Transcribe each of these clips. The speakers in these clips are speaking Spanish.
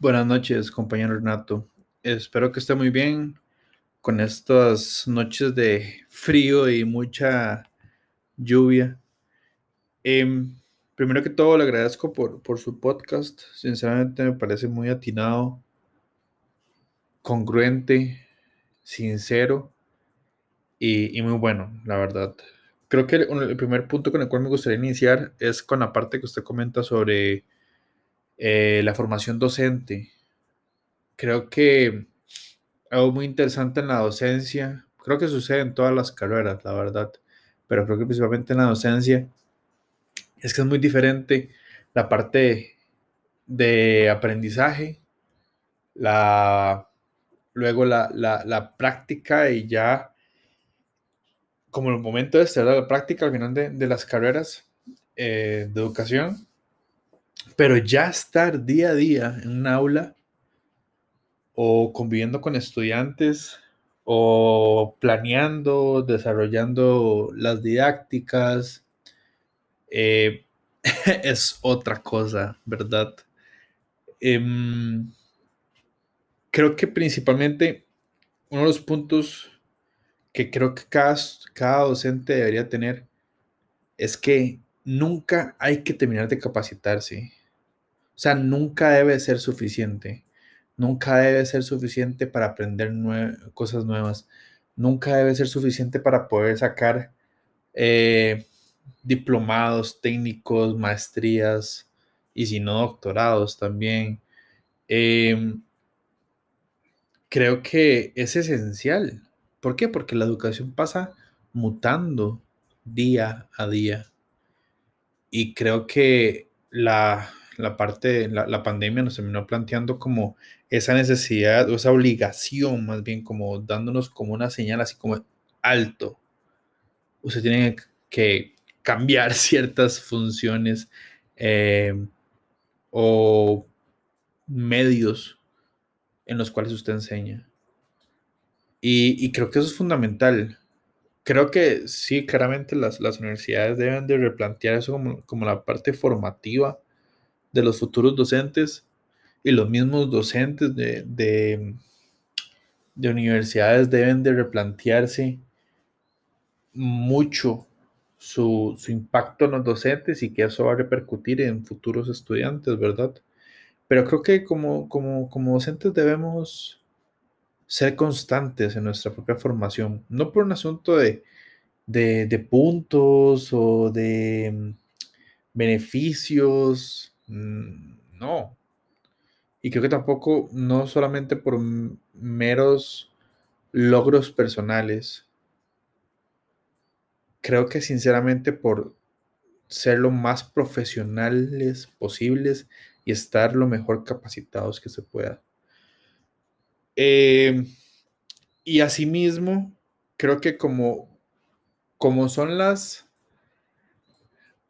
Buenas noches, compañero Renato. Espero que esté muy bien con estas noches de frío y mucha lluvia. Em, primero que todo, le agradezco por, por su podcast. Sinceramente me parece muy atinado, congruente, sincero y, muy bueno, la verdad. Creo que el primer punto con el cual me gustaría iniciar es con la parte que usted comenta sobre eh, la formación docente. Creo que algo muy interesante en la docencia, creo que sucede en todas las carreras, la verdad, pero creo que principalmente en la docencia, es que es muy diferente la parte de aprendizaje, la, luego la, la, la práctica y ya como el momento de estar la práctica al final de, de las carreras eh, de educación pero ya estar día a día en un aula o conviviendo con estudiantes o planeando, desarrollando las didácticas, eh, es otra cosa, ¿verdad? Em, creo que principalmente uno de los puntos que creo que cada, cada docente debería tener es que nunca hay que terminar de capacitarse. O sea, nunca debe ser suficiente. Nunca debe ser suficiente para aprender cosas nuevas. Nunca debe ser suficiente para poder sacar eh, diplomados, técnicos, maestrías y si no, doctorados también. Em, creo que es esencial. ¿Por qué? Porque la educación pasa mutando día a día. Y creo que la, la parte, la, la pandemia nos terminó planteando como esa necesidad o esa obligación, más bien como dándonos como una señal así como alto. Usted tiene que cambiar ciertas funciones eh, o medios en los cuales usted enseña. Y, y, creo que eso es fundamental. Creo que sí, claramente las, universidades deben de replantear eso como, la parte formativa de los futuros docentes y los mismos docentes de, de, universidades deben de replantearse mucho su, impacto en los docentes y que eso va a repercutir en futuros estudiantes, ¿verdad? Pero creo que como docentes debemos ser constantes en nuestra propia formación, no por un asunto de, de, puntos o de beneficios Mm, no. Y creo que tampoco, no solamente por meros logros personales, creo que sinceramente por ser lo más profesionales posibles y estar lo mejor capacitados que se pueda. Eh, y asimismo, creo que como, como son las,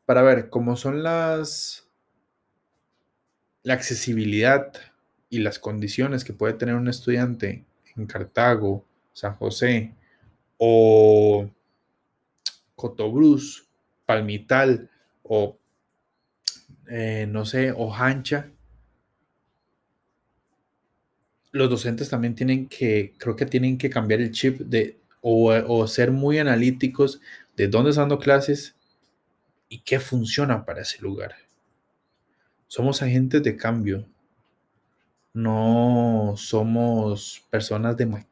para ver, como son las la accesibilidad y las condiciones que puede tener un estudiante en Cartago, San José o Cotobruz, Palmital o eh, no sé, o Hancha, los docentes también tienen que, creo que tienen que cambiar el chip de o, o ser muy analíticos de dónde están dando clases y qué funciona para ese lugar. Somos agentes de cambio. No somos personas de... Va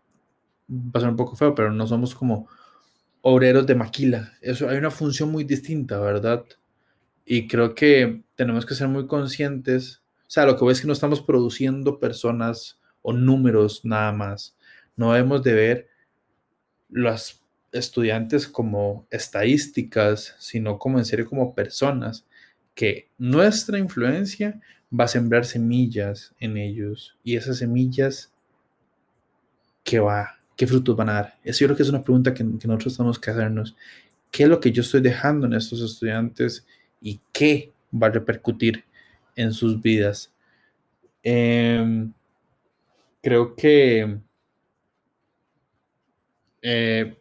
a ser un poco feo, pero no somos como obreros de maquila. Eso hay una función muy distinta, ¿verdad? Y creo que tenemos que ser muy conscientes. O sea, lo que ves es que no estamos produciendo personas o números nada más. No debemos de ver los estudiantes como estadísticas, sino como en serio como personas que nuestra influencia va a sembrar semillas en ellos y esas semillas, ¿qué va? ¿Qué frutos van a dar? Eso yo creo que es una pregunta que, nosotros tenemos que hacernos. ¿Qué es lo que yo estoy dejando en estos estudiantes y qué va a repercutir en sus vidas? Em, creo que eh,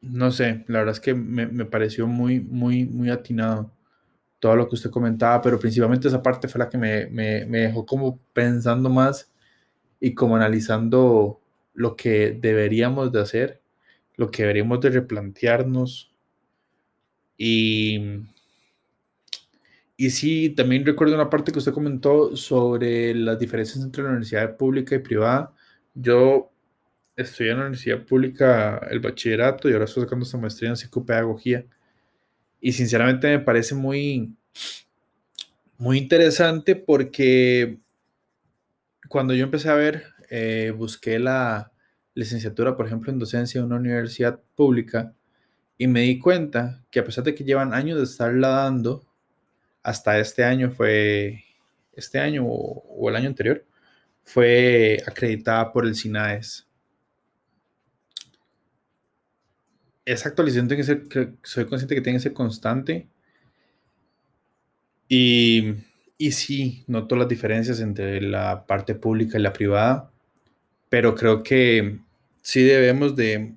no sé, la verdad es que me, me, pareció muy, muy, muy atinado todo lo que usted comentaba, pero principalmente esa parte fue la que me, me, me dejó como pensando más y como analizando lo que deberíamos de hacer, lo que deberíamos de replantearnos. Y, y sí, también recuerdo una parte que usted comentó sobre las diferencias entre la universidad pública y privada. Yo estudié en la universidad pública el bachillerato y ahora estoy sacando esta maestría en psicopedagogía. Y sinceramente me parece muy, muy interesante porque cuando yo empecé a ver, eh, busqué la licenciatura, por ejemplo, en docencia en una universidad pública y me di cuenta que a pesar de que llevan años de estarla dando, hasta este año fue, este año o, o el año anterior, fue acreditada por el SINAES. esa actualización tiene que ser, soy consciente que tiene que ser constante. Y, y sí, noto las diferencias entre la parte pública y la privada, pero creo que sí debemos de,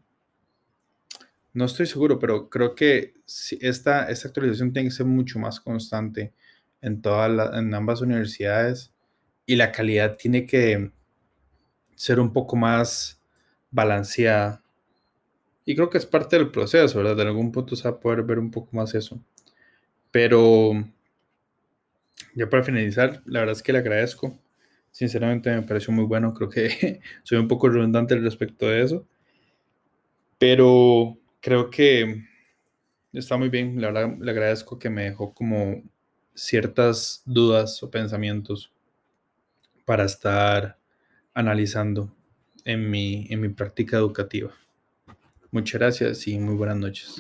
no estoy seguro, pero creo que esta, esta actualización tiene que ser mucho más constante en, todas en ambas universidades y la calidad tiene que ser un poco más balanceada y creo que es parte del proceso, ¿verdad? De algún punto se va a poder ver un poco más eso. Pero ya para finalizar, la verdad es que le agradezco. Sinceramente me pareció muy bueno. Creo que soy un poco redundante respecto de eso. Pero creo que está muy bien. La verdad le agradezco que me dejó como ciertas dudas o pensamientos para estar analizando en mi, en mi práctica educativa. Muchas gracias y muy buenas noches.